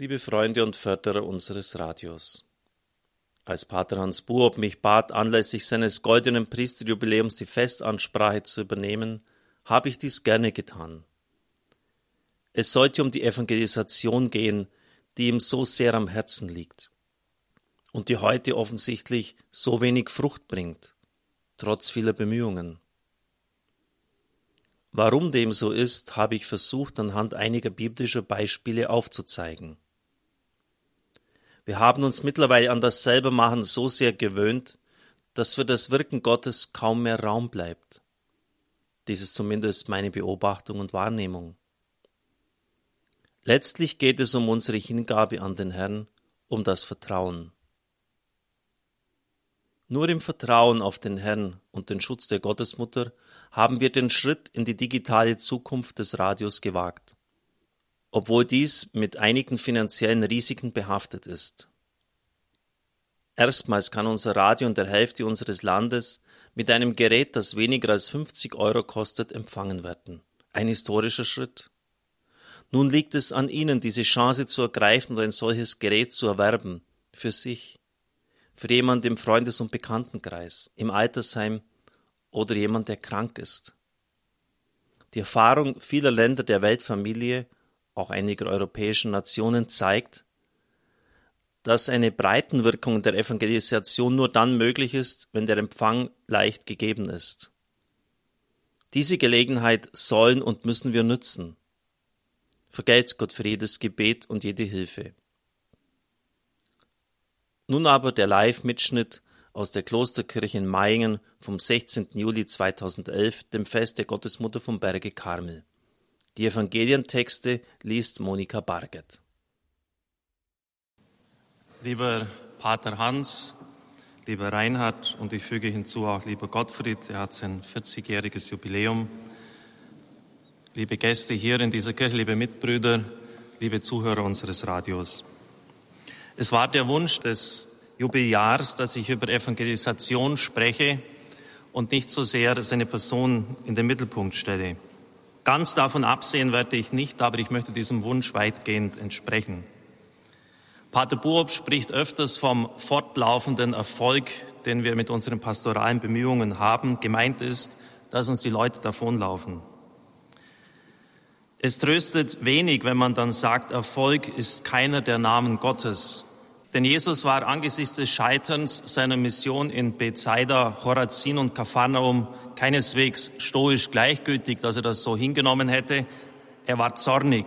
Liebe Freunde und Förderer unseres Radios. Als Pater Hans Buob mich bat, anlässlich seines goldenen Priesterjubiläums die Festansprache zu übernehmen, habe ich dies gerne getan. Es sollte um die Evangelisation gehen, die ihm so sehr am Herzen liegt und die heute offensichtlich so wenig Frucht bringt, trotz vieler Bemühungen. Warum dem so ist, habe ich versucht anhand einiger biblischer Beispiele aufzuzeigen. Wir haben uns mittlerweile an das Selbermachen so sehr gewöhnt, dass für das Wirken Gottes kaum mehr Raum bleibt. Dies ist zumindest meine Beobachtung und Wahrnehmung. Letztlich geht es um unsere Hingabe an den Herrn, um das Vertrauen. Nur im Vertrauen auf den Herrn und den Schutz der Gottesmutter haben wir den Schritt in die digitale Zukunft des Radios gewagt, obwohl dies mit einigen finanziellen Risiken behaftet ist. Erstmals kann unser Radio in der Hälfte unseres Landes mit einem Gerät, das weniger als 50 Euro kostet, empfangen werden. Ein historischer Schritt. Nun liegt es an Ihnen, diese Chance zu ergreifen und ein solches Gerät zu erwerben, für sich für jemand im Freundes- und Bekanntenkreis, im Altersheim oder jemand, der krank ist. Die Erfahrung vieler Länder der Weltfamilie, auch einiger europäischen Nationen, zeigt, dass eine Breitenwirkung der Evangelisation nur dann möglich ist, wenn der Empfang leicht gegeben ist. Diese Gelegenheit sollen und müssen wir nützen. Vergelt's Gott für jedes Gebet und jede Hilfe. Nun aber der Live-Mitschnitt aus der Klosterkirche in Mayingen vom 16. Juli 2011, dem Fest der Gottesmutter vom Berge Karmel. Die Evangelientexte liest Monika Barget. Lieber Pater Hans, lieber Reinhard und ich füge hinzu auch lieber Gottfried, er hat sein 40-jähriges Jubiläum. Liebe Gäste hier in dieser Kirche, liebe Mitbrüder, liebe Zuhörer unseres Radios. Es war der Wunsch des Jubiläars, dass ich über Evangelisation spreche und nicht so sehr seine Person in den Mittelpunkt stelle. Ganz davon absehen werde ich nicht, aber ich möchte diesem Wunsch weitgehend entsprechen. Pater Buob spricht öfters vom fortlaufenden Erfolg, den wir mit unseren pastoralen Bemühungen haben. Gemeint ist, dass uns die Leute davonlaufen. Es tröstet wenig, wenn man dann sagt, Erfolg ist keiner der Namen Gottes. Denn Jesus war angesichts des Scheiterns seiner Mission in Bethsaida, Chorazin und Kapharnaum keineswegs stoisch gleichgültig, dass er das so hingenommen hätte. Er war zornig.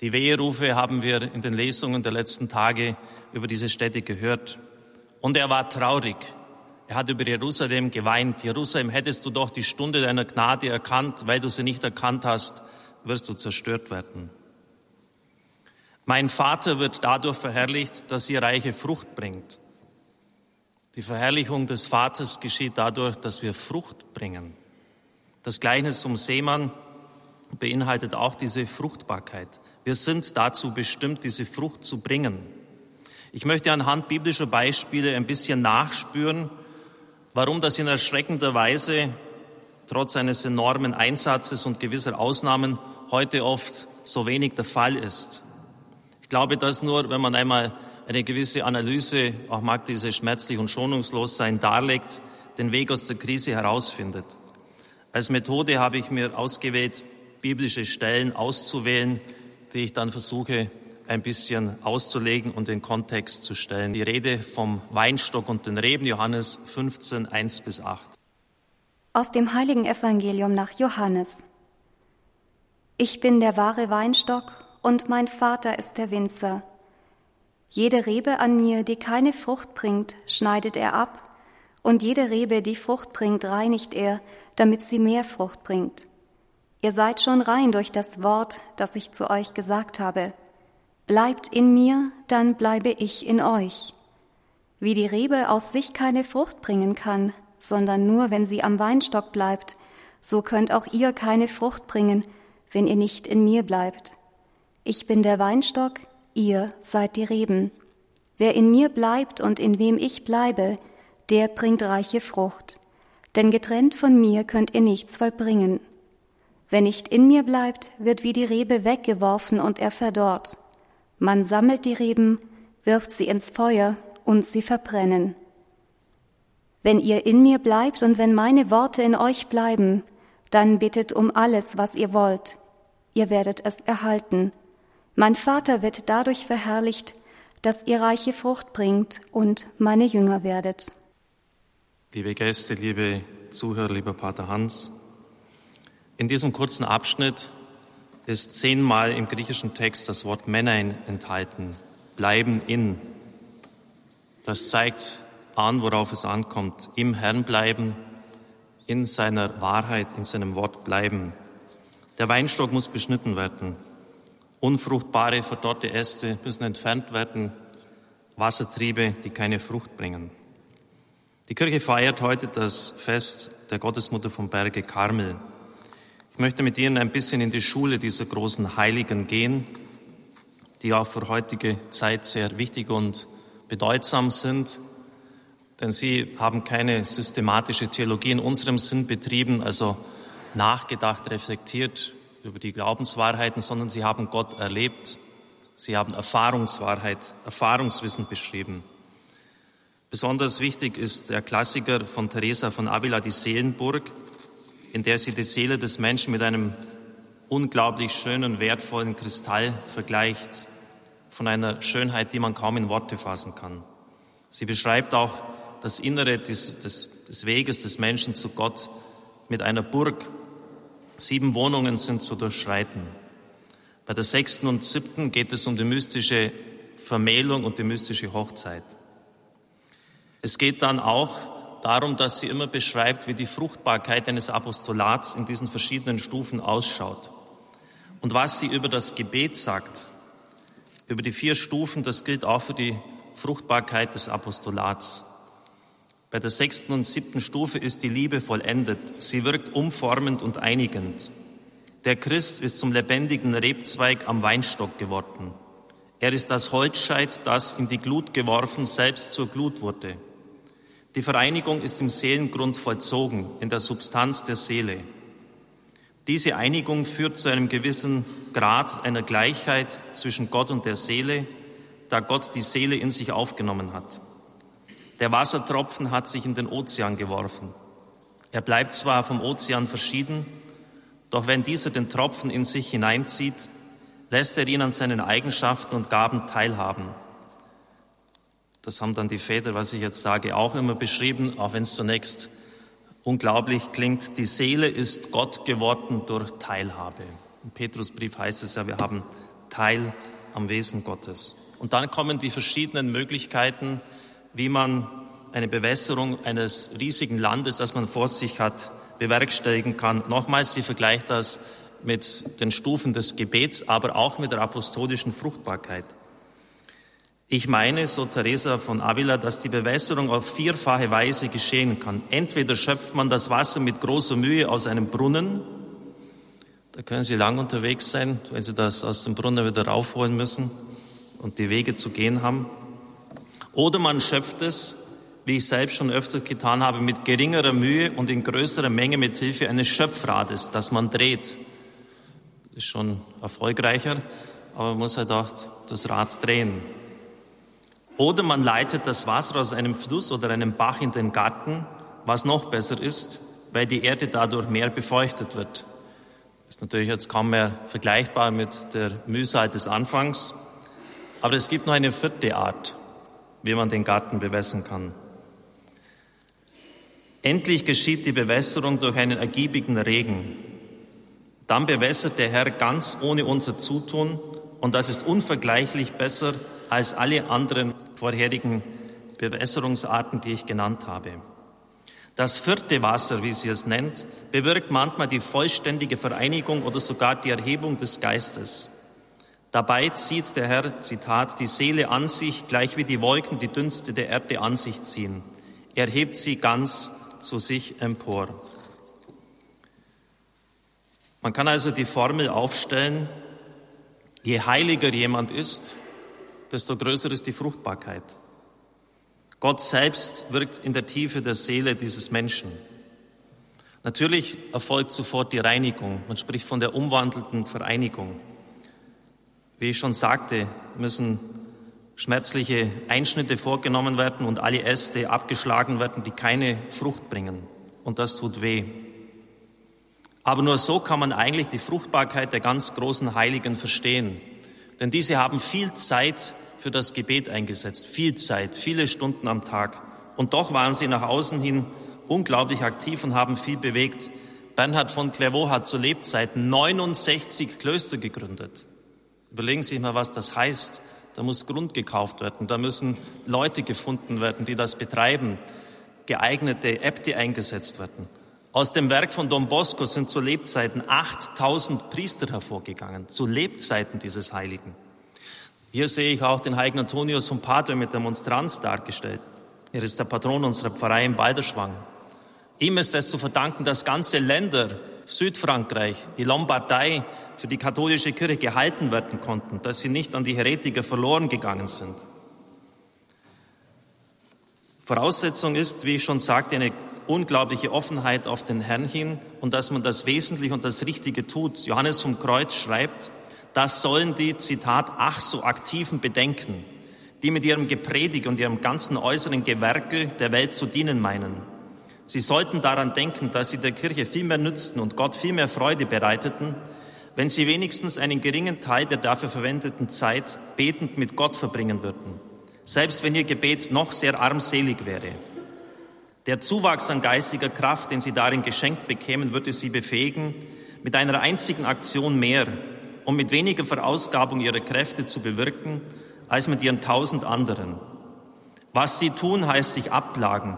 Die Weherufe haben wir in den Lesungen der letzten Tage über diese Städte gehört. Und er war traurig. Er hat über Jerusalem geweint. Jerusalem, hättest du doch die Stunde deiner Gnade erkannt, weil du sie nicht erkannt hast, wirst du zerstört werden. Mein Vater wird dadurch verherrlicht, dass ihr reiche Frucht bringt. Die Verherrlichung des Vaters geschieht dadurch, dass wir Frucht bringen. Das Gleichnis vom Seemann beinhaltet auch diese Fruchtbarkeit. Wir sind dazu bestimmt, diese Frucht zu bringen. Ich möchte anhand biblischer Beispiele ein bisschen nachspüren, warum das in erschreckender Weise trotz eines enormen Einsatzes und gewisser Ausnahmen heute oft so wenig der Fall ist. Ich glaube, dass nur, wenn man einmal eine gewisse Analyse, auch mag diese schmerzlich und schonungslos sein, darlegt, den Weg aus der Krise herausfindet. Als Methode habe ich mir ausgewählt, biblische Stellen auszuwählen, die ich dann versuche, ein bisschen auszulegen und in Kontext zu stellen. Die Rede vom Weinstock und den Reben, Johannes 15, 1 bis 8. Aus dem heiligen Evangelium nach Johannes. Ich bin der wahre Weinstock und mein Vater ist der Winzer. Jede Rebe an mir, die keine Frucht bringt, schneidet er ab, und jede Rebe, die Frucht bringt, reinigt er, damit sie mehr Frucht bringt. Ihr seid schon rein durch das Wort, das ich zu euch gesagt habe. Bleibt in mir, dann bleibe ich in euch. Wie die Rebe aus sich keine Frucht bringen kann, sondern nur, wenn sie am Weinstock bleibt, so könnt auch ihr keine Frucht bringen, wenn ihr nicht in mir bleibt. Ich bin der Weinstock, ihr seid die Reben. Wer in mir bleibt und in wem ich bleibe, der bringt reiche Frucht. Denn getrennt von mir könnt ihr nichts vollbringen. Wer nicht in mir bleibt, wird wie die Rebe weggeworfen und er verdorrt. Man sammelt die Reben, wirft sie ins Feuer und sie verbrennen. Wenn ihr in mir bleibt und wenn meine Worte in euch bleiben, dann bittet um alles, was ihr wollt. Ihr werdet es erhalten. Mein Vater wird dadurch verherrlicht, dass ihr reiche Frucht bringt und meine Jünger werdet. Liebe Gäste, liebe Zuhörer, lieber Pater Hans, in diesem kurzen Abschnitt ist zehnmal im griechischen Text das Wort Männein enthalten, bleiben in. Das zeigt an, worauf es ankommt, im Herrn bleiben, in seiner Wahrheit, in seinem Wort bleiben. Der Weinstock muss beschnitten werden. Unfruchtbare, verdorrte Äste müssen entfernt werden. Wassertriebe, die keine Frucht bringen. Die Kirche feiert heute das Fest der Gottesmutter vom Berge Karmel. Ich möchte mit Ihnen ein bisschen in die Schule dieser großen Heiligen gehen, die auch für heutige Zeit sehr wichtig und bedeutsam sind, denn sie haben keine systematische Theologie in unserem Sinn betrieben, also nachgedacht, reflektiert über die Glaubenswahrheiten, sondern sie haben Gott erlebt. Sie haben Erfahrungswahrheit, Erfahrungswissen beschrieben. Besonders wichtig ist der Klassiker von Teresa von Avila, die Seelenburg, in der sie die Seele des Menschen mit einem unglaublich schönen, wertvollen Kristall vergleicht, von einer Schönheit, die man kaum in Worte fassen kann. Sie beschreibt auch das Innere des, des, des Weges des Menschen zu Gott mit einer Burg, Sieben Wohnungen sind zu durchschreiten. Bei der sechsten und siebten geht es um die mystische Vermählung und die mystische Hochzeit. Es geht dann auch darum, dass sie immer beschreibt, wie die Fruchtbarkeit eines Apostolats in diesen verschiedenen Stufen ausschaut. Und was sie über das Gebet sagt, über die vier Stufen, das gilt auch für die Fruchtbarkeit des Apostolats. Bei der sechsten und siebten Stufe ist die Liebe vollendet. Sie wirkt umformend und einigend. Der Christ ist zum lebendigen Rebzweig am Weinstock geworden. Er ist das Holzscheit, das in die Glut geworfen, selbst zur Glut wurde. Die Vereinigung ist im Seelengrund vollzogen, in der Substanz der Seele. Diese Einigung führt zu einem gewissen Grad einer Gleichheit zwischen Gott und der Seele, da Gott die Seele in sich aufgenommen hat. Der Wassertropfen hat sich in den Ozean geworfen. Er bleibt zwar vom Ozean verschieden, doch wenn dieser den Tropfen in sich hineinzieht, lässt er ihn an seinen Eigenschaften und Gaben teilhaben. Das haben dann die Väter, was ich jetzt sage, auch immer beschrieben, auch wenn es zunächst unglaublich klingt. Die Seele ist Gott geworden durch Teilhabe. Im Petrusbrief heißt es ja, wir haben Teil am Wesen Gottes. Und dann kommen die verschiedenen Möglichkeiten, wie man eine Bewässerung eines riesigen Landes, das man vor sich hat, bewerkstelligen kann. Nochmals, sie vergleicht das mit den Stufen des Gebets, aber auch mit der apostolischen Fruchtbarkeit. Ich meine, so Teresa von Avila, dass die Bewässerung auf vierfache Weise geschehen kann. Entweder schöpft man das Wasser mit großer Mühe aus einem Brunnen, da können Sie lang unterwegs sein, wenn Sie das aus dem Brunnen wieder raufholen müssen und die Wege zu gehen haben. Oder man schöpft es, wie ich selbst schon öfter getan habe, mit geringerer Mühe und in größerer Menge mit Hilfe eines Schöpfrades, das man dreht. Ist schon erfolgreicher, aber man muss halt auch das Rad drehen. Oder man leitet das Wasser aus einem Fluss oder einem Bach in den Garten, was noch besser ist, weil die Erde dadurch mehr befeuchtet wird. Ist natürlich jetzt kaum mehr vergleichbar mit der Mühsal des Anfangs. Aber es gibt noch eine vierte Art wie man den Garten bewässern kann. Endlich geschieht die Bewässerung durch einen ergiebigen Regen. Dann bewässert der Herr ganz ohne unser Zutun und das ist unvergleichlich besser als alle anderen vorherigen Bewässerungsarten, die ich genannt habe. Das vierte Wasser, wie sie es nennt, bewirkt manchmal die vollständige Vereinigung oder sogar die Erhebung des Geistes. Dabei zieht der Herr, Zitat, die Seele an sich, gleich wie die Wolken die Dünste der Erde an sich ziehen. Er hebt sie ganz zu sich empor. Man kann also die Formel aufstellen, je heiliger jemand ist, desto größer ist die Fruchtbarkeit. Gott selbst wirkt in der Tiefe der Seele dieses Menschen. Natürlich erfolgt sofort die Reinigung. Man spricht von der umwandelten Vereinigung. Wie ich schon sagte, müssen schmerzliche Einschnitte vorgenommen werden und alle Äste abgeschlagen werden, die keine Frucht bringen. Und das tut weh. Aber nur so kann man eigentlich die Fruchtbarkeit der ganz großen Heiligen verstehen. Denn diese haben viel Zeit für das Gebet eingesetzt, viel Zeit, viele Stunden am Tag. Und doch waren sie nach außen hin unglaublich aktiv und haben viel bewegt. Bernhard von Clairvaux hat zu Lebzeiten 69 Klöster gegründet. Überlegen Sie sich mal, was das heißt. Da muss Grund gekauft werden, da müssen Leute gefunden werden, die das betreiben, geeignete Äbte eingesetzt werden. Aus dem Werk von Don Bosco sind zu Lebzeiten 8000 Priester hervorgegangen, zu Lebzeiten dieses Heiligen. Hier sehe ich auch den heiligen Antonius von Padua mit der Monstranz dargestellt. Er ist der Patron unserer Pfarrei in Balderschwang. Ihm ist es zu verdanken, dass ganze Länder, Südfrankreich, die Lombardei für die katholische Kirche gehalten werden konnten, dass sie nicht an die Heretiker verloren gegangen sind. Voraussetzung ist, wie ich schon sagte, eine unglaubliche Offenheit auf den Herrn hin und dass man das Wesentliche und das Richtige tut. Johannes vom Kreuz schreibt, das sollen die, Zitat, ach so aktiven Bedenken, die mit ihrem Gepredigt und ihrem ganzen äußeren Gewerkel der Welt zu dienen meinen. Sie sollten daran denken, dass sie der Kirche viel mehr nützten und Gott viel mehr Freude bereiteten, wenn sie wenigstens einen geringen Teil der dafür verwendeten Zeit betend mit Gott verbringen würden, selbst wenn ihr Gebet noch sehr armselig wäre. Der Zuwachs an geistiger Kraft, den sie darin geschenkt bekämen, würde sie befähigen, mit einer einzigen Aktion mehr und mit weniger Verausgabung ihrer Kräfte zu bewirken, als mit ihren tausend anderen. Was sie tun, heißt sich abplagen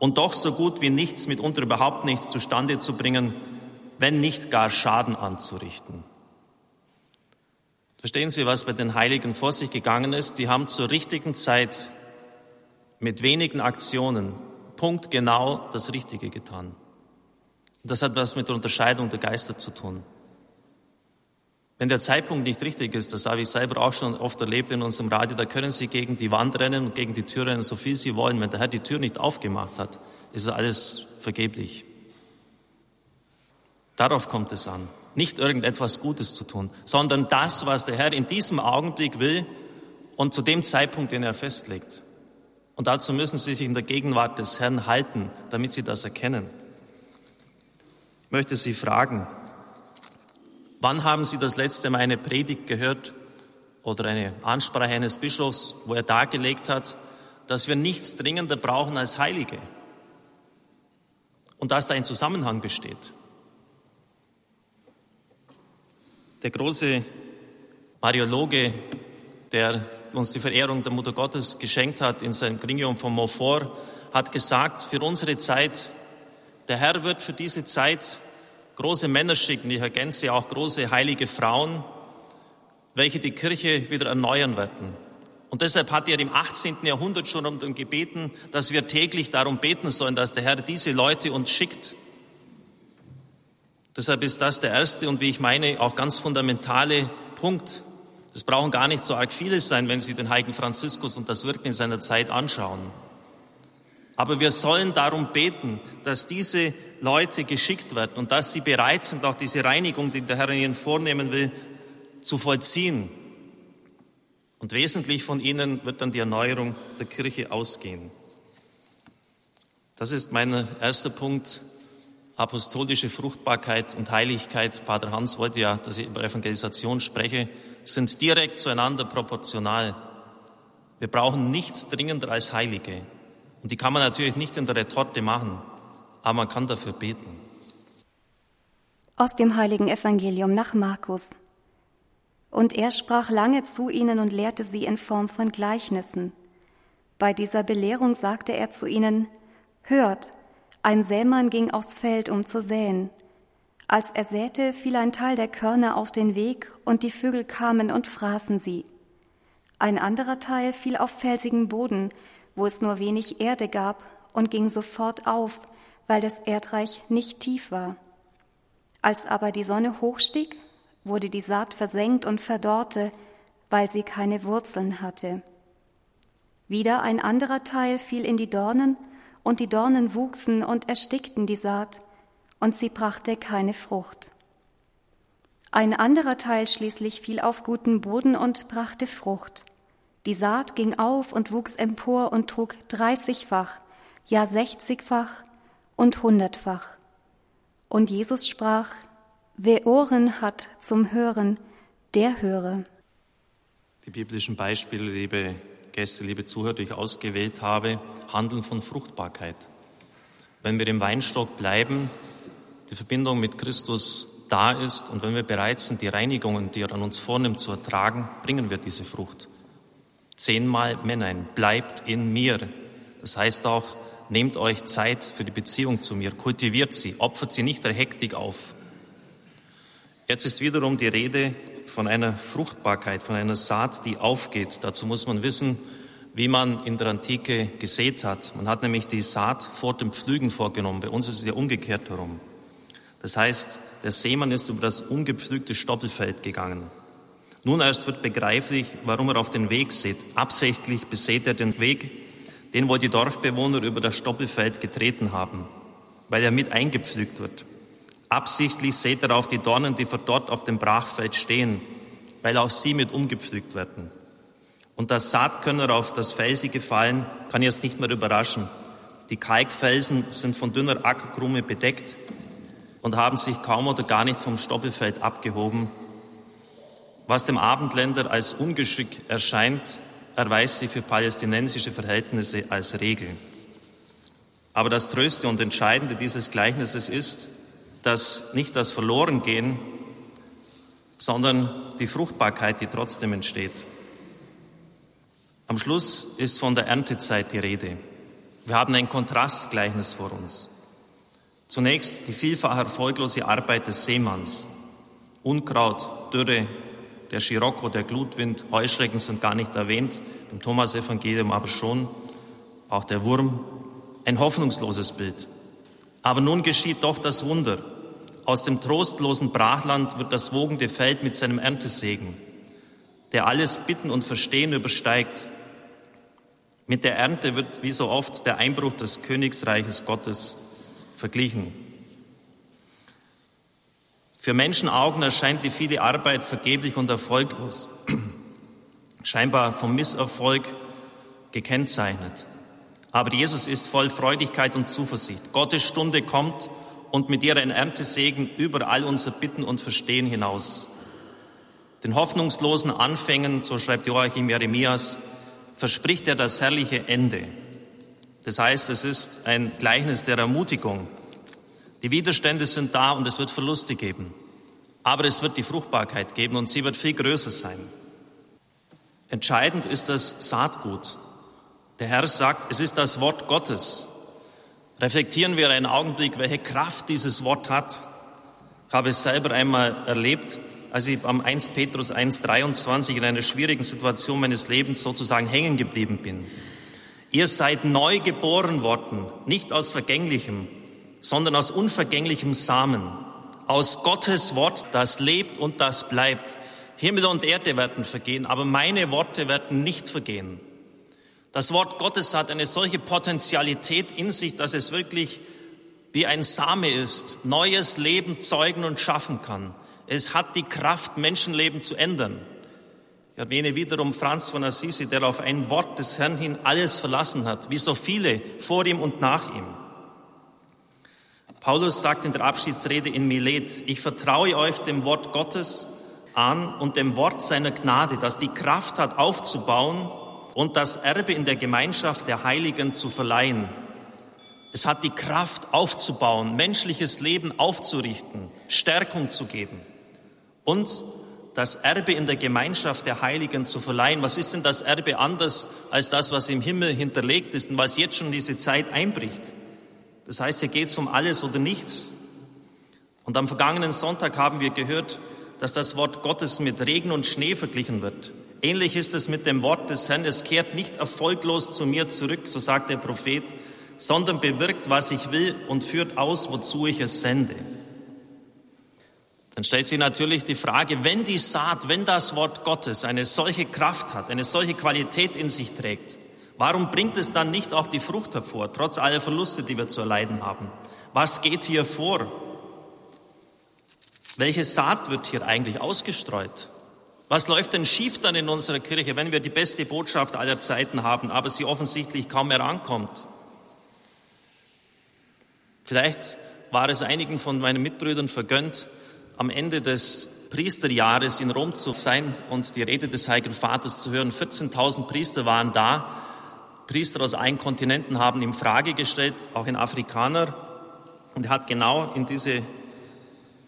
und doch so gut wie nichts, mitunter überhaupt nichts zustande zu bringen, wenn nicht gar Schaden anzurichten. Verstehen Sie, was bei den Heiligen vor sich gegangen ist? Die haben zur richtigen Zeit mit wenigen Aktionen punktgenau das Richtige getan. Das hat was mit der Unterscheidung der Geister zu tun. Wenn der Zeitpunkt nicht richtig ist, das habe ich selber auch schon oft erlebt in unserem Radio, da können Sie gegen die Wand rennen und gegen die Tür rennen, so viel Sie wollen. Wenn der Herr die Tür nicht aufgemacht hat, ist alles vergeblich. Darauf kommt es an. Nicht irgendetwas Gutes zu tun, sondern das, was der Herr in diesem Augenblick will und zu dem Zeitpunkt, den er festlegt. Und dazu müssen Sie sich in der Gegenwart des Herrn halten, damit Sie das erkennen. Ich möchte Sie fragen, wann haben Sie das letzte Mal eine Predigt gehört oder eine Ansprache eines Bischofs, wo er dargelegt hat, dass wir nichts dringender brauchen als Heilige und dass da ein Zusammenhang besteht? Der große Mariologe, der uns die Verehrung der Mutter Gottes geschenkt hat in seinem Grinium von Montfort, hat gesagt, für unsere Zeit, der Herr wird für diese Zeit große Männer schicken, ich ergänze auch große heilige Frauen, welche die Kirche wieder erneuern werden. Und deshalb hat er im 18. Jahrhundert schon um gebeten, dass wir täglich darum beten sollen, dass der Herr diese Leute uns schickt, Deshalb ist das der erste und wie ich meine auch ganz fundamentale Punkt. Es brauchen gar nicht so arg vieles sein, wenn Sie den heiligen Franziskus und das Wirken in seiner Zeit anschauen. Aber wir sollen darum beten, dass diese Leute geschickt werden und dass sie bereit sind, auch diese Reinigung, die der Herr ihnen vornehmen will, zu vollziehen. Und wesentlich von ihnen wird dann die Erneuerung der Kirche ausgehen. Das ist mein erster Punkt, apostolische Fruchtbarkeit und Heiligkeit, Pater Hans wollte ja, dass ich über Evangelisation spreche, sind direkt zueinander proportional. Wir brauchen nichts dringender als Heilige. Und die kann man natürlich nicht in der Retorte machen, aber man kann dafür beten. Aus dem heiligen Evangelium nach Markus. Und er sprach lange zu ihnen und lehrte sie in Form von Gleichnissen. Bei dieser Belehrung sagte er zu ihnen, Hört, ein Sämann ging aufs Feld, um zu säen. Als er säte, fiel ein Teil der Körner auf den Weg, und die Vögel kamen und fraßen sie. Ein anderer Teil fiel auf felsigen Boden, wo es nur wenig Erde gab, und ging sofort auf, weil das Erdreich nicht tief war. Als aber die Sonne hochstieg, wurde die Saat versenkt und verdorrte, weil sie keine Wurzeln hatte. Wieder ein anderer Teil fiel in die Dornen, und die Dornen wuchsen und erstickten die Saat, und sie brachte keine Frucht. Ein anderer Teil schließlich fiel auf guten Boden und brachte Frucht. Die Saat ging auf und wuchs empor und trug dreißigfach, ja sechzigfach und hundertfach. Und Jesus sprach, Wer Ohren hat zum Hören, der höre. Die biblischen Beispiele, liebe Gäste, liebe Zuhörer, die ich ausgewählt habe, handeln von Fruchtbarkeit. Wenn wir im Weinstock bleiben, die Verbindung mit Christus da ist und wenn wir bereit sind, die Reinigungen, die er an uns vornimmt, zu ertragen, bringen wir diese Frucht. Zehnmal Männein, bleibt in mir. Das heißt auch, nehmt euch Zeit für die Beziehung zu mir, kultiviert sie, opfert sie nicht der Hektik auf. Jetzt ist wiederum die Rede von einer Fruchtbarkeit, von einer Saat, die aufgeht. Dazu muss man wissen, wie man in der Antike gesät hat. Man hat nämlich die Saat vor dem Pflügen vorgenommen. Bei uns ist es ja umgekehrt herum. Das heißt, der Seemann ist über das ungepflügte Stoppelfeld gegangen. Nun erst wird begreiflich, warum er auf den Weg sät. Absichtlich besät er den Weg, den wohl die Dorfbewohner über das Stoppelfeld getreten haben, weil er mit eingepflügt wird. Absichtlich sät er auf die Dornen, die vor dort auf dem Brachfeld stehen, weil auch sie mit umgepflügt werden. Und das Saatkönner auf das Felsige fallen, kann jetzt nicht mehr überraschen. Die Kalkfelsen sind von dünner Ackerkrume bedeckt und haben sich kaum oder gar nicht vom Stoppelfeld abgehoben. Was dem Abendländer als Ungeschick erscheint, erweist sich für palästinensische Verhältnisse als Regel. Aber das Tröste und Entscheidende dieses Gleichnisses ist, dass nicht das Verlorengehen, sondern die Fruchtbarkeit, die trotzdem entsteht. Am Schluss ist von der Erntezeit die Rede. Wir haben ein Kontrastgleichnis vor uns. Zunächst die vielfach erfolglose Arbeit des Seemanns. Unkraut, Dürre, der Scirocco, der Glutwind, Heuschrecken sind gar nicht erwähnt, im Thomas-Evangelium aber schon, auch der Wurm. Ein hoffnungsloses Bild. Aber nun geschieht doch das Wunder. Aus dem trostlosen Brachland wird das wogende Feld mit seinem Erntesegen, der alles Bitten und Verstehen übersteigt. Mit der Ernte wird wie so oft der Einbruch des Königsreiches Gottes verglichen. Für Menschenaugen erscheint die viele Arbeit vergeblich und erfolglos, scheinbar vom Misserfolg gekennzeichnet. Aber Jesus ist voll Freudigkeit und Zuversicht. Gottes Stunde kommt und mit ihr ein Erntesegen über all unser Bitten und Verstehen hinaus. Den hoffnungslosen Anfängen, so schreibt Joachim Jeremias, verspricht er das herrliche Ende. Das heißt, es ist ein Gleichnis der Ermutigung. Die Widerstände sind da und es wird Verluste geben. Aber es wird die Fruchtbarkeit geben und sie wird viel größer sein. Entscheidend ist das Saatgut. Der Herr sagt, es ist das Wort Gottes. Reflektieren wir einen Augenblick, welche Kraft dieses Wort hat. Ich habe es selber einmal erlebt, als ich am 1 Petrus 1.23 in einer schwierigen Situation meines Lebens sozusagen hängen geblieben bin. Ihr seid neu geboren worden, nicht aus vergänglichem, sondern aus unvergänglichem Samen, aus Gottes Wort, das lebt und das bleibt. Himmel und Erde werden vergehen, aber meine Worte werden nicht vergehen. Das Wort Gottes hat eine solche Potentialität in sich, dass es wirklich wie ein Same ist, neues Leben zeugen und schaffen kann. Es hat die Kraft, Menschenleben zu ändern. Ich erwähne wiederum Franz von Assisi, der auf ein Wort des Herrn hin alles verlassen hat, wie so viele vor ihm und nach ihm. Paulus sagt in der Abschiedsrede in Milet, ich vertraue euch dem Wort Gottes an und dem Wort seiner Gnade, das die Kraft hat aufzubauen und das Erbe in der Gemeinschaft der Heiligen zu verleihen. Es hat die Kraft aufzubauen, menschliches Leben aufzurichten, Stärkung zu geben und das Erbe in der Gemeinschaft der Heiligen zu verleihen. Was ist denn das Erbe anders als das, was im Himmel hinterlegt ist und was jetzt schon diese Zeit einbricht? Das heißt, hier geht es um alles oder nichts. Und am vergangenen Sonntag haben wir gehört, dass das Wort Gottes mit Regen und Schnee verglichen wird. Ähnlich ist es mit dem Wort des Herrn. Es kehrt nicht erfolglos zu mir zurück, so sagt der Prophet, sondern bewirkt, was ich will und führt aus, wozu ich es sende. Dann stellt sich natürlich die Frage, wenn die Saat, wenn das Wort Gottes eine solche Kraft hat, eine solche Qualität in sich trägt, warum bringt es dann nicht auch die Frucht hervor, trotz aller Verluste, die wir zu erleiden haben? Was geht hier vor? Welche Saat wird hier eigentlich ausgestreut? Was läuft denn schief dann in unserer Kirche, wenn wir die beste Botschaft aller Zeiten haben, aber sie offensichtlich kaum mehr ankommt? Vielleicht war es einigen von meinen Mitbrüdern vergönnt, am Ende des Priesterjahres in Rom zu sein und die Rede des Heiligen Vaters zu hören. 14.000 Priester waren da. Priester aus allen Kontinenten haben ihm Frage gestellt, auch ein Afrikaner. Und er hat genau in diese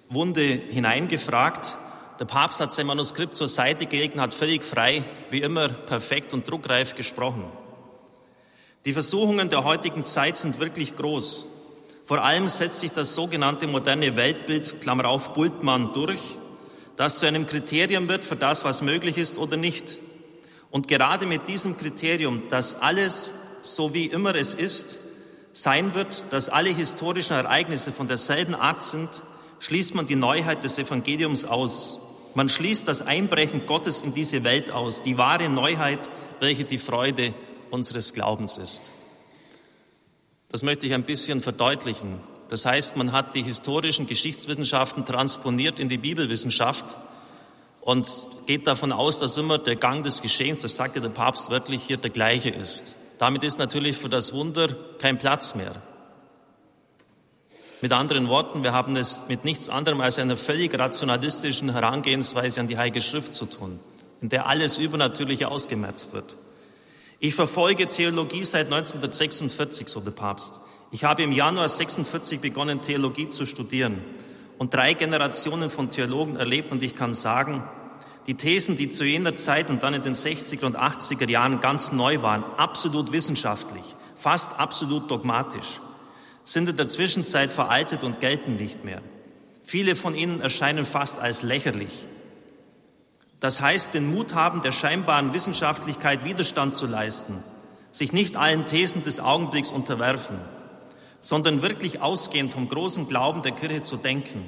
Wunde hineingefragt. Der Papst hat sein Manuskript zur Seite gelegt und hat völlig frei, wie immer, perfekt und druckreif gesprochen. Die Versuchungen der heutigen Zeit sind wirklich groß. Vor allem setzt sich das sogenannte moderne Weltbild, Klammer auf, Bultmann, durch, das zu einem Kriterium wird für das, was möglich ist oder nicht. Und gerade mit diesem Kriterium, dass alles so wie immer es ist, sein wird, dass alle historischen Ereignisse von derselben Art sind, schließt man die Neuheit des Evangeliums aus. Man schließt das Einbrechen Gottes in diese Welt aus, die wahre Neuheit, welche die Freude unseres Glaubens ist. Das möchte ich ein bisschen verdeutlichen. Das heißt, man hat die historischen Geschichtswissenschaften transponiert in die Bibelwissenschaft und geht davon aus, dass immer der Gang des Geschehens, das sagte der Papst wörtlich hier, der gleiche ist. Damit ist natürlich für das Wunder kein Platz mehr. Mit anderen Worten, wir haben es mit nichts anderem als einer völlig rationalistischen Herangehensweise an die Heilige Schrift zu tun, in der alles Übernatürliche ausgemerzt wird. Ich verfolge Theologie seit 1946, so der Papst. Ich habe im Januar 46 begonnen, Theologie zu studieren und drei Generationen von Theologen erlebt und ich kann sagen, die Thesen, die zu jener Zeit und dann in den 60er und 80er Jahren ganz neu waren, absolut wissenschaftlich, fast absolut dogmatisch, sind in der Zwischenzeit veraltet und gelten nicht mehr. Viele von ihnen erscheinen fast als lächerlich. Das heißt, den Mut haben, der scheinbaren Wissenschaftlichkeit Widerstand zu leisten, sich nicht allen Thesen des Augenblicks unterwerfen, sondern wirklich ausgehend vom großen Glauben der Kirche zu denken,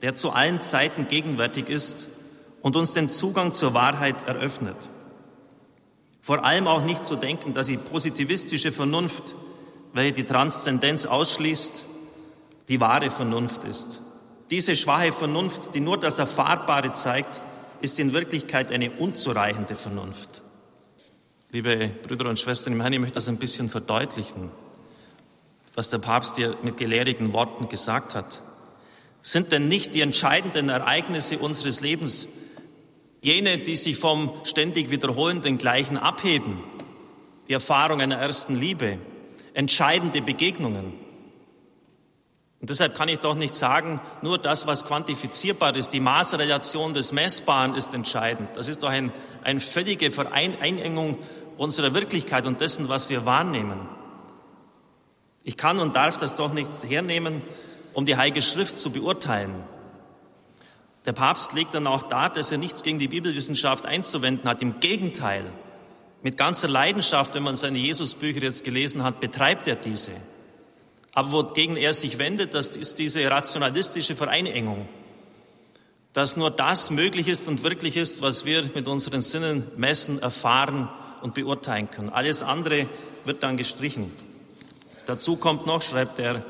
der zu allen Zeiten gegenwärtig ist und uns den Zugang zur Wahrheit eröffnet. Vor allem auch nicht zu denken, dass die positivistische Vernunft, welche die Transzendenz ausschließt, die wahre Vernunft ist. Diese schwache Vernunft, die nur das Erfahrbare zeigt, ist in Wirklichkeit eine unzureichende Vernunft. Liebe Brüder und Schwestern im Herrn, ich möchte das ein bisschen verdeutlichen, was der Papst dir mit gelehrigen Worten gesagt hat. Sind denn nicht die entscheidenden Ereignisse unseres Lebens jene, die sich vom ständig wiederholenden Gleichen abheben? Die Erfahrung einer ersten Liebe, entscheidende Begegnungen, und deshalb kann ich doch nicht sagen, nur das, was quantifizierbar ist, die Maßrelation des Messbaren ist entscheidend. Das ist doch ein, eine völlige Vereinengung unserer Wirklichkeit und dessen, was wir wahrnehmen. Ich kann und darf das doch nicht hernehmen, um die Heilige Schrift zu beurteilen. Der Papst legt dann auch dar, dass er nichts gegen die Bibelwissenschaft einzuwenden hat. Im Gegenteil, mit ganzer Leidenschaft, wenn man seine Jesusbücher jetzt gelesen hat, betreibt er diese. Aber wogegen er sich wendet, das ist diese rationalistische Vereinengung, dass nur das möglich ist und wirklich ist, was wir mit unseren Sinnen messen, erfahren und beurteilen können. Alles andere wird dann gestrichen. Dazu kommt noch, schreibt der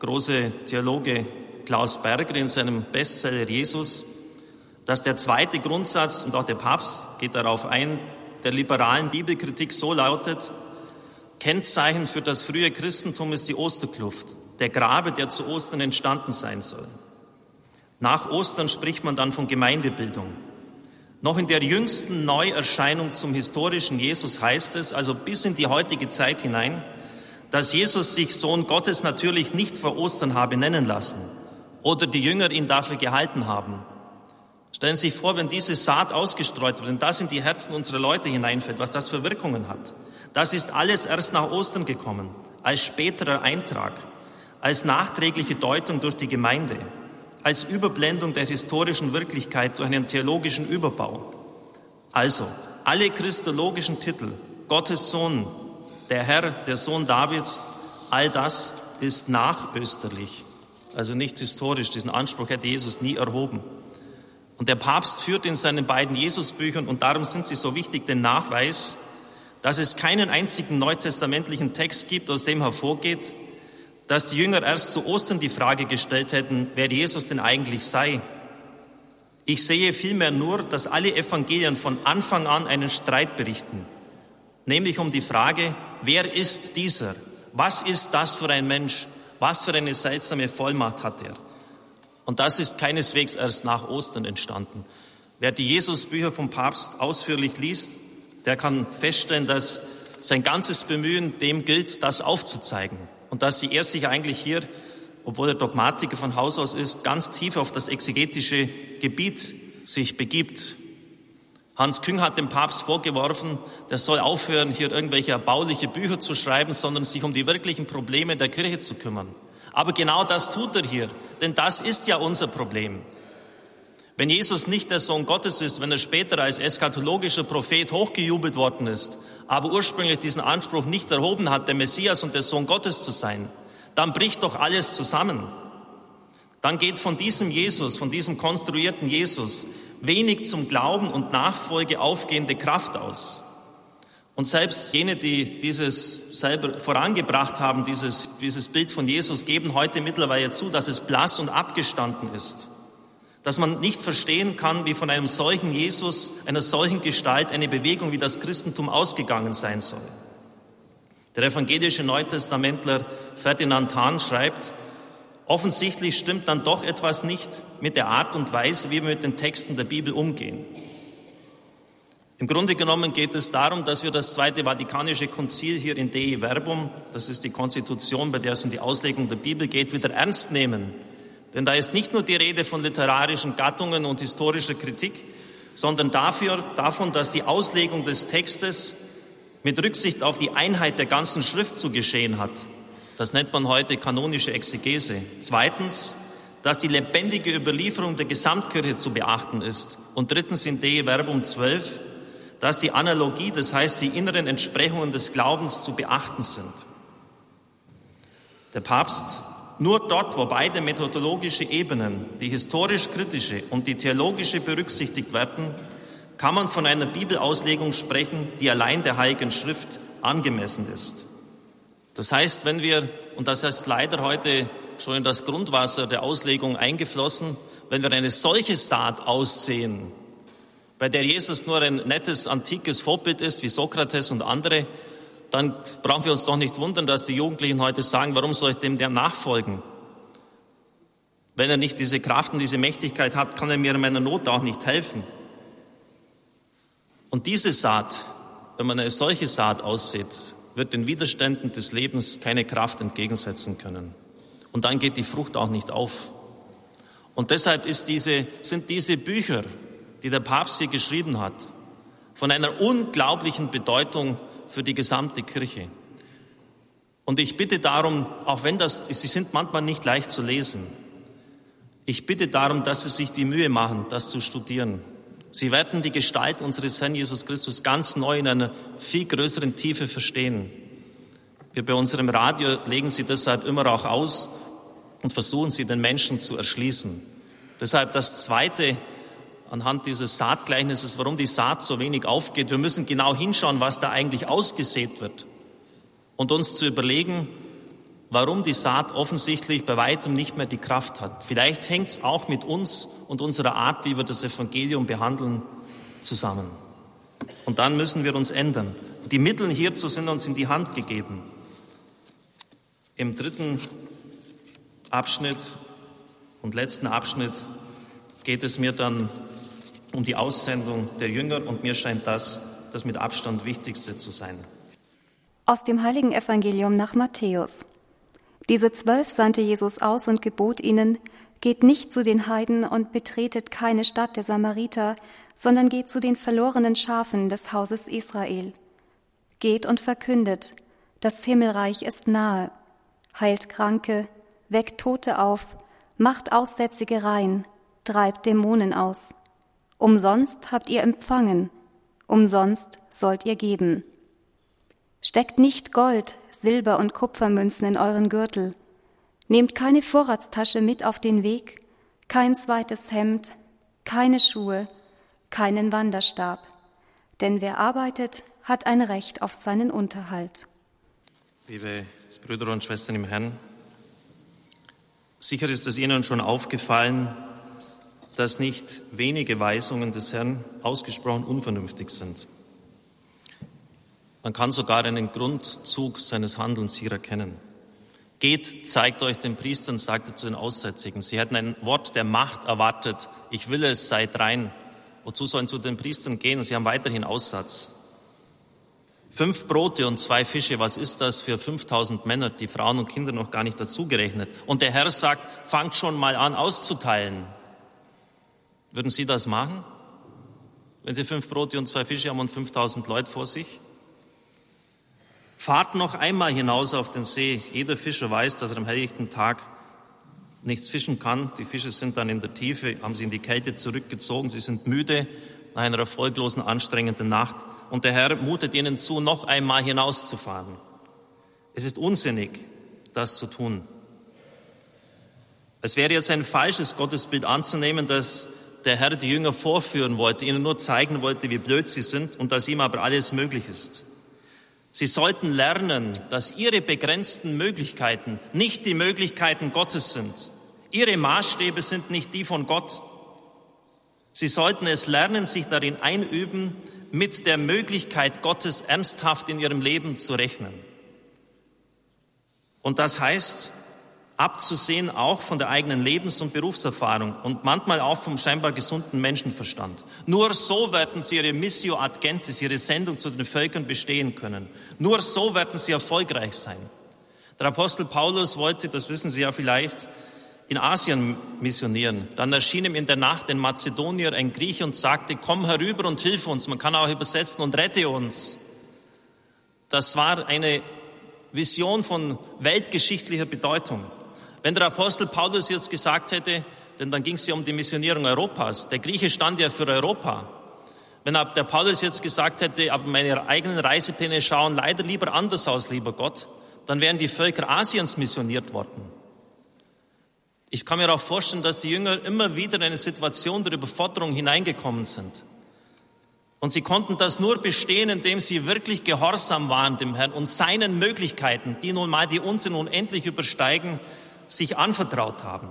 große Theologe Klaus Berger in seinem Bestseller Jesus, dass der zweite Grundsatz, und auch der Papst geht darauf ein, der liberalen Bibelkritik so lautet, Kennzeichen für das frühe Christentum ist die Osterkluft, der Grabe, der zu Ostern entstanden sein soll. Nach Ostern spricht man dann von Gemeindebildung. Noch in der jüngsten Neuerscheinung zum historischen Jesus heißt es, also bis in die heutige Zeit hinein, dass Jesus sich Sohn Gottes natürlich nicht vor Ostern habe nennen lassen oder die Jünger ihn dafür gehalten haben. Stellen Sie sich vor, wenn diese Saat ausgestreut wird und das in die Herzen unserer Leute hineinfällt, was das für Wirkungen hat. Das ist alles erst nach Ostern gekommen, als späterer Eintrag, als nachträgliche Deutung durch die Gemeinde, als Überblendung der historischen Wirklichkeit durch einen theologischen Überbau. Also, alle christologischen Titel, Gottes Sohn, der Herr, der Sohn Davids, all das ist nachösterlich, also nicht historisch. Diesen Anspruch hätte Jesus nie erhoben. Und der Papst führt in seinen beiden Jesusbüchern, und darum sind sie so wichtig, den Nachweis, dass es keinen einzigen neutestamentlichen Text gibt, aus dem hervorgeht, dass die Jünger erst zu Ostern die Frage gestellt hätten, wer Jesus denn eigentlich sei Ich sehe vielmehr nur, dass alle Evangelien von Anfang an einen Streit berichten, nämlich um die Frage, wer ist dieser? Was ist das für ein Mensch? Was für eine seltsame Vollmacht hat er? Und das ist keineswegs erst nach Ostern entstanden. Wer die Jesusbücher vom Papst ausführlich liest, der kann feststellen, dass sein ganzes Bemühen dem gilt, das aufzuzeigen. Und dass sie er sich eigentlich hier, obwohl er Dogmatiker von Haus aus ist, ganz tief auf das exegetische Gebiet sich begibt. Hans Küng hat dem Papst vorgeworfen, der soll aufhören, hier irgendwelche erbauliche Bücher zu schreiben, sondern sich um die wirklichen Probleme der Kirche zu kümmern. Aber genau das tut er hier, denn das ist ja unser Problem. Wenn Jesus nicht der Sohn Gottes ist, wenn er später als eschatologischer Prophet hochgejubelt worden ist, aber ursprünglich diesen Anspruch nicht erhoben hat, der Messias und der Sohn Gottes zu sein, dann bricht doch alles zusammen. Dann geht von diesem Jesus, von diesem konstruierten Jesus, wenig zum Glauben und Nachfolge aufgehende Kraft aus. Und selbst jene, die dieses selber vorangebracht haben, dieses, dieses Bild von Jesus, geben heute mittlerweile zu, dass es blass und abgestanden ist dass man nicht verstehen kann, wie von einem solchen Jesus, einer solchen Gestalt eine Bewegung wie das Christentum ausgegangen sein soll. Der evangelische Neutestamentler Ferdinand Hahn schreibt, offensichtlich stimmt dann doch etwas nicht mit der Art und Weise, wie wir mit den Texten der Bibel umgehen. Im Grunde genommen geht es darum, dass wir das Zweite Vatikanische Konzil hier in Dei Verbum, das ist die Konstitution, bei der es um die Auslegung der Bibel geht, wieder ernst nehmen denn da ist nicht nur die Rede von literarischen Gattungen und historischer Kritik, sondern dafür, davon, dass die Auslegung des Textes mit Rücksicht auf die Einheit der ganzen Schrift zu geschehen hat. Das nennt man heute kanonische Exegese. Zweitens, dass die lebendige Überlieferung der Gesamtkirche zu beachten ist. Und drittens in Dei Verbum 12, dass die Analogie, das heißt die inneren Entsprechungen des Glaubens zu beachten sind. Der Papst nur dort, wo beide methodologische Ebenen, die historisch-kritische und die theologische berücksichtigt werden, kann man von einer Bibelauslegung sprechen, die allein der Heiligen Schrift angemessen ist. Das heißt, wenn wir, und das ist leider heute schon in das Grundwasser der Auslegung eingeflossen, wenn wir eine solche Saat aussehen, bei der Jesus nur ein nettes, antikes Vorbild ist, wie Sokrates und andere, dann brauchen wir uns doch nicht wundern, dass die Jugendlichen heute sagen, warum soll ich dem der nachfolgen? Wenn er nicht diese Kraft und diese Mächtigkeit hat, kann er mir in meiner Not auch nicht helfen. Und diese Saat, wenn man eine solche Saat aussieht, wird den Widerständen des Lebens keine Kraft entgegensetzen können. Und dann geht die Frucht auch nicht auf. Und deshalb diese, sind diese Bücher, die der Papst hier geschrieben hat, von einer unglaublichen Bedeutung für die gesamte Kirche. Und ich bitte darum, auch wenn das, sie sind manchmal nicht leicht zu lesen, ich bitte darum, dass Sie sich die Mühe machen, das zu studieren. Sie werden die Gestalt unseres Herrn Jesus Christus ganz neu in einer viel größeren Tiefe verstehen. Wir bei unserem Radio legen Sie deshalb immer auch aus und versuchen Sie den Menschen zu erschließen. Deshalb das Zweite, anhand dieses Saatgleichnisses, warum die Saat so wenig aufgeht. Wir müssen genau hinschauen, was da eigentlich ausgesät wird und uns zu überlegen, warum die Saat offensichtlich bei weitem nicht mehr die Kraft hat. Vielleicht hängt es auch mit uns und unserer Art, wie wir das Evangelium behandeln, zusammen. Und dann müssen wir uns ändern. Die Mittel hierzu sind uns in die Hand gegeben. Im dritten Abschnitt und letzten Abschnitt geht es mir dann um die Aussendung der Jünger und mir scheint das das mit Abstand Wichtigste zu sein. Aus dem heiligen Evangelium nach Matthäus. Diese zwölf sandte Jesus aus und gebot ihnen, geht nicht zu den Heiden und betretet keine Stadt der Samariter, sondern geht zu den verlorenen Schafen des Hauses Israel. Geht und verkündet, das Himmelreich ist nahe, heilt Kranke, weckt Tote auf, macht Aussätzige rein, treibt Dämonen aus. Umsonst habt ihr empfangen, umsonst sollt ihr geben. Steckt nicht Gold, Silber und Kupfermünzen in euren Gürtel. Nehmt keine Vorratstasche mit auf den Weg, kein zweites Hemd, keine Schuhe, keinen Wanderstab. Denn wer arbeitet, hat ein Recht auf seinen Unterhalt. Liebe Brüder und Schwestern im Herrn, sicher ist es Ihnen schon aufgefallen, dass nicht wenige Weisungen des Herrn ausgesprochen unvernünftig sind. Man kann sogar einen Grundzug seines Handelns hier erkennen. Geht, zeigt euch den Priestern, sagte zu den Aussätzigen. Sie hätten ein Wort der Macht erwartet. Ich will es, seid rein. Wozu sollen zu den Priestern gehen? Sie haben weiterhin Aussatz. Fünf Brote und zwei Fische, was ist das für 5000 Männer, die Frauen und Kinder noch gar nicht dazugerechnet? Und der Herr sagt, fangt schon mal an auszuteilen. Würden Sie das machen? Wenn Sie fünf Brote und zwei Fische haben und 5000 Leute vor sich? Fahrt noch einmal hinaus auf den See. Jeder Fischer weiß, dass er am helllichten Tag nichts fischen kann. Die Fische sind dann in der Tiefe, haben sie in die Kälte zurückgezogen. Sie sind müde nach einer erfolglosen, anstrengenden Nacht. Und der Herr mutet ihnen zu, noch einmal hinauszufahren. Es ist unsinnig, das zu tun. Es wäre jetzt ein falsches Gottesbild anzunehmen, dass der Herr die Jünger vorführen wollte, ihnen nur zeigen wollte, wie blöd sie sind und dass ihm aber alles möglich ist. Sie sollten lernen, dass ihre begrenzten Möglichkeiten nicht die Möglichkeiten Gottes sind. Ihre Maßstäbe sind nicht die von Gott. Sie sollten es lernen, sich darin einüben, mit der Möglichkeit Gottes ernsthaft in ihrem Leben zu rechnen. Und das heißt, abzusehen auch von der eigenen Lebens- und Berufserfahrung und manchmal auch vom scheinbar gesunden Menschenverstand. Nur so werden sie ihre Missio ad gentes, ihre Sendung zu den Völkern bestehen können. Nur so werden sie erfolgreich sein. Der Apostel Paulus wollte, das wissen Sie ja vielleicht, in Asien missionieren. Dann erschien ihm in der Nacht ein Mazedonier, ein Grieche und sagte, komm herüber und hilf uns. Man kann auch übersetzen und rette uns. Das war eine Vision von weltgeschichtlicher Bedeutung. Wenn der Apostel Paulus jetzt gesagt hätte, denn dann ging es ja um die Missionierung Europas, der Grieche stand ja für Europa. Wenn der Paulus jetzt gesagt hätte, aber meine eigenen Reisepläne schauen leider lieber anders aus, lieber Gott, dann wären die Völker Asiens missioniert worden. Ich kann mir auch vorstellen, dass die Jünger immer wieder in eine Situation der Überforderung hineingekommen sind. Und sie konnten das nur bestehen, indem sie wirklich gehorsam waren dem Herrn und seinen Möglichkeiten, die nun mal die Unsinn unendlich übersteigen, sich anvertraut haben.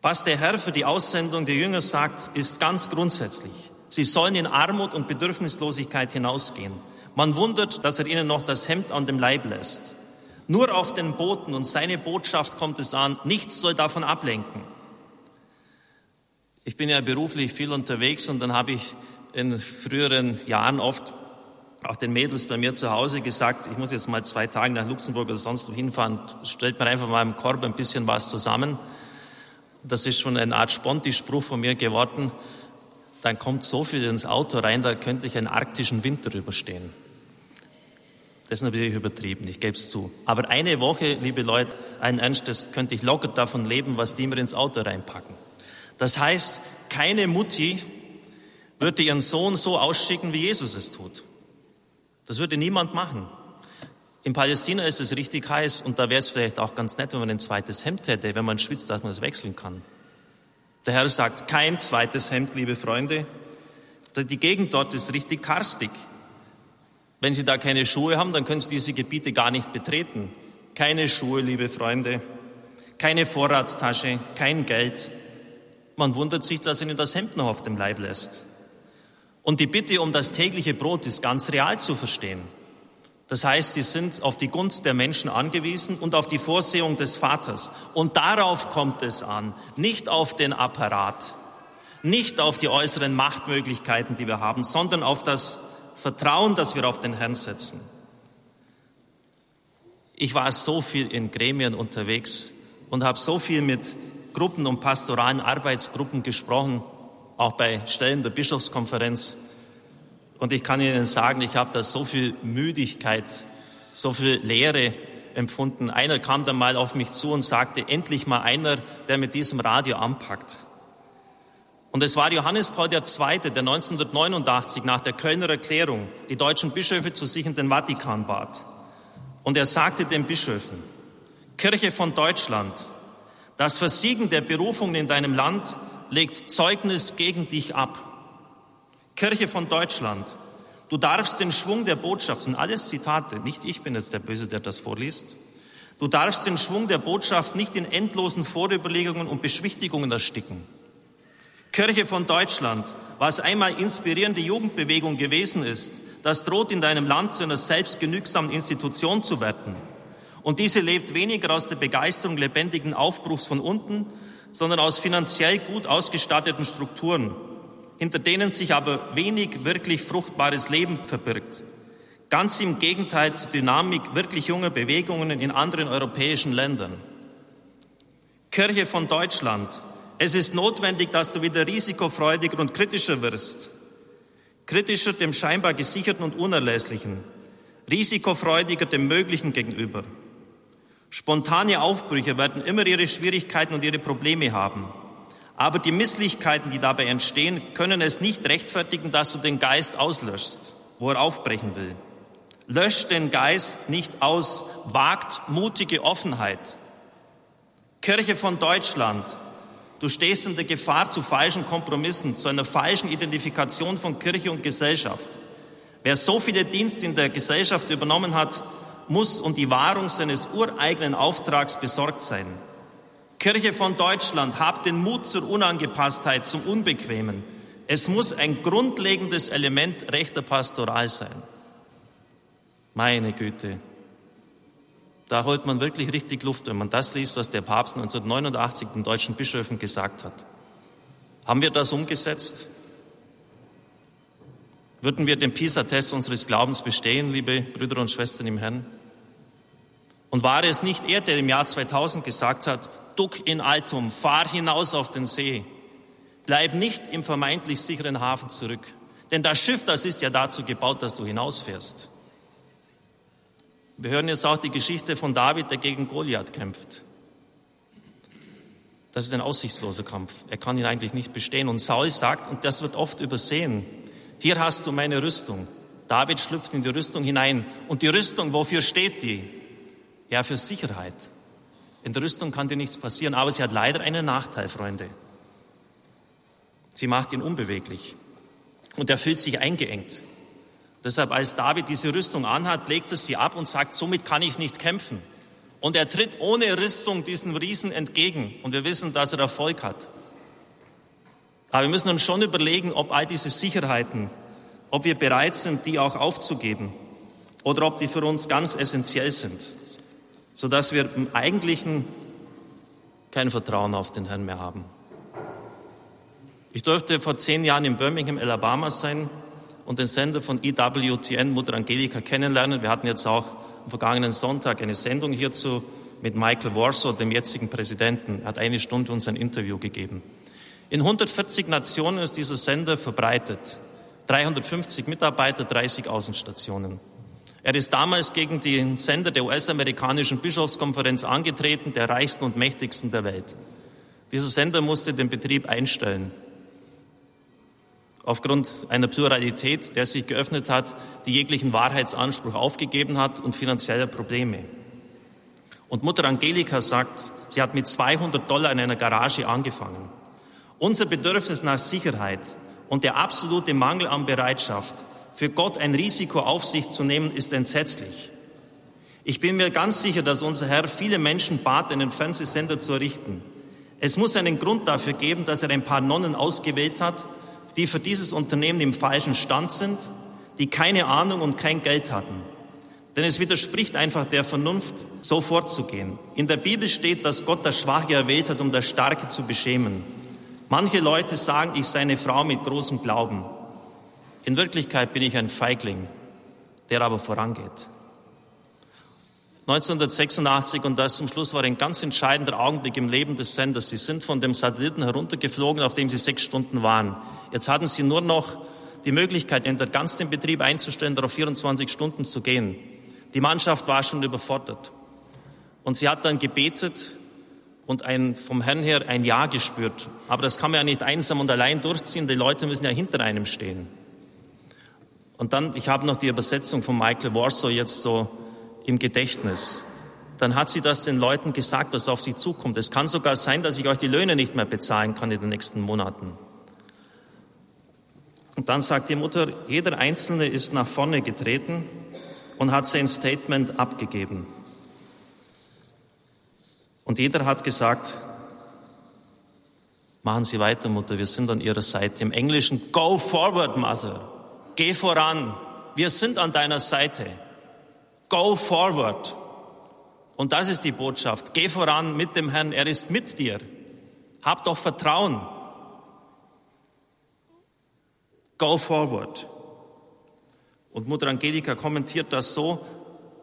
Was der Herr für die Aussendung der Jünger sagt, ist ganz grundsätzlich. Sie sollen in Armut und Bedürfnislosigkeit hinausgehen. Man wundert, dass er ihnen noch das Hemd an dem Leib lässt. Nur auf den Boten und seine Botschaft kommt es an. Nichts soll davon ablenken. Ich bin ja beruflich viel unterwegs und dann habe ich in früheren Jahren oft auch den Mädels bei mir zu Hause gesagt, ich muss jetzt mal zwei Tage nach Luxemburg oder sonst wo hinfahren, stellt mir einfach mal im Korb ein bisschen was zusammen. Das ist schon eine Art Sponti-Spruch von mir geworden. Dann kommt so viel ins Auto rein, da könnte ich einen arktischen Winter überstehen. Das ist natürlich übertrieben, ich gebe es zu. Aber eine Woche, liebe Leute, ein Ernstes, könnte ich locker davon leben, was die mir ins Auto reinpacken. Das heißt, keine Mutti würde ihren Sohn so ausschicken, wie Jesus es tut. Das würde niemand machen. In Palästina ist es richtig heiß und da wäre es vielleicht auch ganz nett, wenn man ein zweites Hemd hätte, wenn man schwitzt, dass man es wechseln kann. Der Herr sagt, kein zweites Hemd, liebe Freunde. Die Gegend dort ist richtig karstig. Wenn Sie da keine Schuhe haben, dann können Sie diese Gebiete gar nicht betreten. Keine Schuhe, liebe Freunde, keine Vorratstasche, kein Geld. Man wundert sich, dass Ihnen das Hemd noch auf dem Leib lässt. Und die Bitte um das tägliche Brot ist ganz real zu verstehen. Das heißt, sie sind auf die Gunst der Menschen angewiesen und auf die Vorsehung des Vaters. Und darauf kommt es an, nicht auf den Apparat, nicht auf die äußeren Machtmöglichkeiten, die wir haben, sondern auf das Vertrauen, das wir auf den Herrn setzen. Ich war so viel in Gremien unterwegs und habe so viel mit Gruppen und pastoralen Arbeitsgruppen gesprochen auch bei Stellen der Bischofskonferenz. Und ich kann Ihnen sagen, ich habe da so viel Müdigkeit, so viel Leere empfunden. Einer kam dann mal auf mich zu und sagte, endlich mal einer, der mit diesem Radio anpackt. Und es war Johannes Paul II., der 1989 nach der Kölner Erklärung die deutschen Bischöfe zu sich in den Vatikan bat. Und er sagte den Bischöfen, Kirche von Deutschland, das Versiegen der Berufungen in deinem Land legt Zeugnis gegen dich ab. Kirche von Deutschland, du darfst den Schwung der Botschaft, sind alles Zitate, nicht ich bin jetzt der Böse, der das vorliest, du darfst den Schwung der Botschaft nicht in endlosen Vorüberlegungen und Beschwichtigungen ersticken. Kirche von Deutschland, was einmal inspirierende Jugendbewegung gewesen ist, das droht in deinem Land zu einer selbstgenügsamen Institution zu werden. Und diese lebt weniger aus der Begeisterung lebendigen Aufbruchs von unten, sondern aus finanziell gut ausgestatteten Strukturen, hinter denen sich aber wenig wirklich fruchtbares Leben verbirgt. Ganz im Gegenteil zur Dynamik wirklich junger Bewegungen in anderen europäischen Ländern. Kirche von Deutschland. Es ist notwendig, dass du wieder risikofreudiger und kritischer wirst. Kritischer dem scheinbar gesicherten und unerlässlichen. Risikofreudiger dem Möglichen gegenüber. Spontane Aufbrüche werden immer ihre Schwierigkeiten und ihre Probleme haben. Aber die Misslichkeiten, die dabei entstehen, können es nicht rechtfertigen, dass du den Geist auslöschst, wo er aufbrechen will. Löscht den Geist nicht aus, wagt mutige Offenheit. Kirche von Deutschland, du stehst in der Gefahr zu falschen Kompromissen, zu einer falschen Identifikation von Kirche und Gesellschaft. Wer so viele Dienste in der Gesellschaft übernommen hat, muss um die Wahrung seines ureigenen Auftrags besorgt sein. Kirche von Deutschland, habt den Mut zur Unangepasstheit, zum Unbequemen. Es muss ein grundlegendes Element rechter Pastoral sein. Meine Güte. Da holt man wirklich richtig Luft, wenn man das liest, was der Papst 1989 den deutschen Bischöfen gesagt hat. Haben wir das umgesetzt? Würden wir den PISA-Test unseres Glaubens bestehen, liebe Brüder und Schwestern im Herrn? Und war es nicht er, der im Jahr 2000 gesagt hat, duck in Altum, fahr hinaus auf den See, bleib nicht im vermeintlich sicheren Hafen zurück. Denn das Schiff, das ist ja dazu gebaut, dass du hinausfährst. Wir hören jetzt auch die Geschichte von David, der gegen Goliath kämpft. Das ist ein aussichtsloser Kampf. Er kann ihn eigentlich nicht bestehen. Und Saul sagt, und das wird oft übersehen, hier hast du meine Rüstung. David schlüpft in die Rüstung hinein. Und die Rüstung, wofür steht die? Ja, für Sicherheit. In der Rüstung kann dir nichts passieren, aber sie hat leider einen Nachteil, Freunde. Sie macht ihn unbeweglich und er fühlt sich eingeengt. Deshalb, als David diese Rüstung anhat, legt er sie ab und sagt, somit kann ich nicht kämpfen. Und er tritt ohne Rüstung diesen Riesen entgegen und wir wissen, dass er Erfolg hat. Aber wir müssen uns schon überlegen, ob all diese Sicherheiten, ob wir bereit sind, die auch aufzugeben oder ob die für uns ganz essentiell sind sodass wir im Eigentlichen kein Vertrauen auf den Herrn mehr haben. Ich durfte vor zehn Jahren in Birmingham, Alabama sein und den Sender von EWTN, Mutter Angelika, kennenlernen. Wir hatten jetzt auch am vergangenen Sonntag eine Sendung hierzu mit Michael Warsaw, dem jetzigen Präsidenten. Er hat eine Stunde uns ein Interview gegeben. In 140 Nationen ist dieser Sender verbreitet. 350 Mitarbeiter, 30 Außenstationen. Er ist damals gegen den Sender der US-amerikanischen Bischofskonferenz angetreten, der reichsten und mächtigsten der Welt. Dieser Sender musste den Betrieb einstellen. Aufgrund einer Pluralität, der sich geöffnet hat, die jeglichen Wahrheitsanspruch aufgegeben hat und finanzielle Probleme. Und Mutter Angelika sagt, sie hat mit 200 Dollar in einer Garage angefangen. Unser Bedürfnis nach Sicherheit und der absolute Mangel an Bereitschaft für Gott ein Risiko auf sich zu nehmen, ist entsetzlich. Ich bin mir ganz sicher, dass unser Herr viele Menschen bat, einen Fernsehsender zu errichten. Es muss einen Grund dafür geben, dass er ein paar Nonnen ausgewählt hat, die für dieses Unternehmen im falschen Stand sind, die keine Ahnung und kein Geld hatten. Denn es widerspricht einfach der Vernunft, so vorzugehen. In der Bibel steht, dass Gott das Schwache erwählt hat, um das Starke zu beschämen. Manche Leute sagen, ich sei eine Frau mit großem Glauben. In Wirklichkeit bin ich ein Feigling, der aber vorangeht. 1986, und das zum Schluss war ein ganz entscheidender Augenblick im Leben des Senders. Sie sind von dem Satelliten heruntergeflogen, auf dem Sie sechs Stunden waren. Jetzt hatten Sie nur noch die Möglichkeit, den Betrieb einzustellen oder auf 24 Stunden zu gehen. Die Mannschaft war schon überfordert. Und sie hat dann gebetet und ein, vom Herrn her ein Ja gespürt. Aber das kann man ja nicht einsam und allein durchziehen. Die Leute müssen ja hinter einem stehen. Und dann, ich habe noch die Übersetzung von Michael Warsaw jetzt so im Gedächtnis. Dann hat sie das den Leuten gesagt, was auf sie zukommt. Es kann sogar sein, dass ich euch die Löhne nicht mehr bezahlen kann in den nächsten Monaten. Und dann sagt die Mutter, jeder Einzelne ist nach vorne getreten und hat sein Statement abgegeben. Und jeder hat gesagt, Machen Sie weiter, Mutter, wir sind an Ihrer Seite. Im Englischen, go forward, Mother. Geh voran. Wir sind an deiner Seite. Go forward. Und das ist die Botschaft. Geh voran mit dem Herrn. Er ist mit dir. Hab doch Vertrauen. Go forward. Und Mutter Angelika kommentiert das so,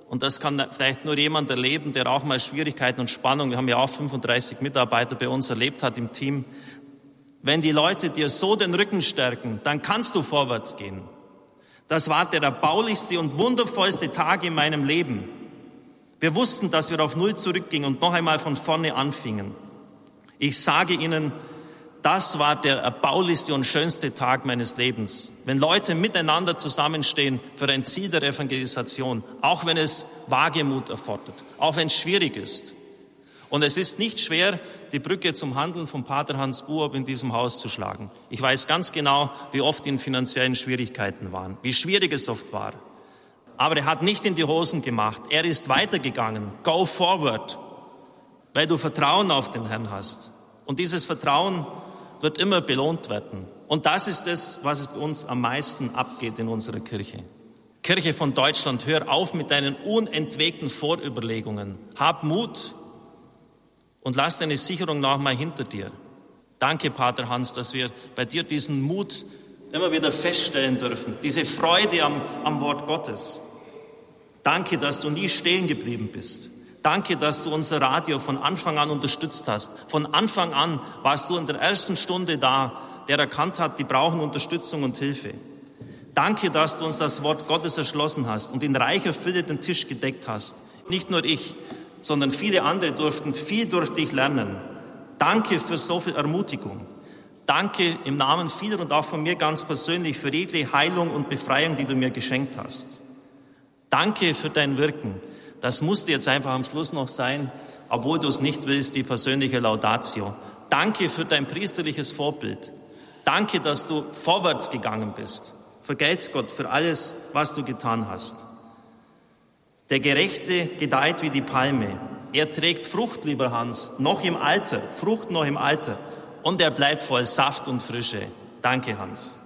und das kann vielleicht nur jemand erleben, der auch mal Schwierigkeiten und Spannung, wir haben ja auch 35 Mitarbeiter bei uns erlebt hat im Team. Wenn die Leute dir so den Rücken stärken, dann kannst du vorwärts gehen. Das war der erbaulichste und wundervollste Tag in meinem Leben. Wir wussten, dass wir auf Null zurückgingen und noch einmal von vorne anfingen. Ich sage Ihnen, das war der erbaulichste und schönste Tag meines Lebens. Wenn Leute miteinander zusammenstehen für ein Ziel der Evangelisation, auch wenn es Wagemut erfordert, auch wenn es schwierig ist. Und es ist nicht schwer, die Brücke zum Handeln von Pater Hans Buob in diesem Haus zu schlagen. Ich weiß ganz genau, wie oft in finanziellen Schwierigkeiten waren, wie schwierig es oft war. Aber er hat nicht in die Hosen gemacht. Er ist weitergegangen. Go forward. Weil du Vertrauen auf den Herrn hast. Und dieses Vertrauen wird immer belohnt werden. Und das ist es, was es bei uns am meisten abgeht in unserer Kirche. Kirche von Deutschland, hör auf mit deinen unentwegten Vorüberlegungen. Hab Mut und lass deine Sicherung noch mal hinter dir. Danke, Pater Hans, dass wir bei dir diesen Mut immer wieder feststellen dürfen. Diese Freude am, am Wort Gottes. Danke, dass du nie stehen geblieben bist. Danke, dass du unser Radio von Anfang an unterstützt hast. Von Anfang an warst du in der ersten Stunde da, der erkannt hat, die brauchen Unterstützung und Hilfe. Danke, dass du uns das Wort Gottes erschlossen hast und in reicher Fülle den Tisch gedeckt hast. Nicht nur ich, sondern viele andere durften viel durch dich lernen. Danke für so viel Ermutigung. Danke im Namen vieler und auch von mir ganz persönlich für jede Heilung und Befreiung, die du mir geschenkt hast. Danke für dein Wirken. Das musste jetzt einfach am Schluss noch sein, obwohl du es nicht willst, die persönliche Laudatio. Danke für dein priesterliches Vorbild. Danke, dass du vorwärts gegangen bist. Vergelt's Gott für alles, was du getan hast. Der Gerechte gedeiht wie die Palme. Er trägt Frucht, lieber Hans, noch im Alter, Frucht noch im Alter. Und er bleibt voll Saft und Frische. Danke, Hans.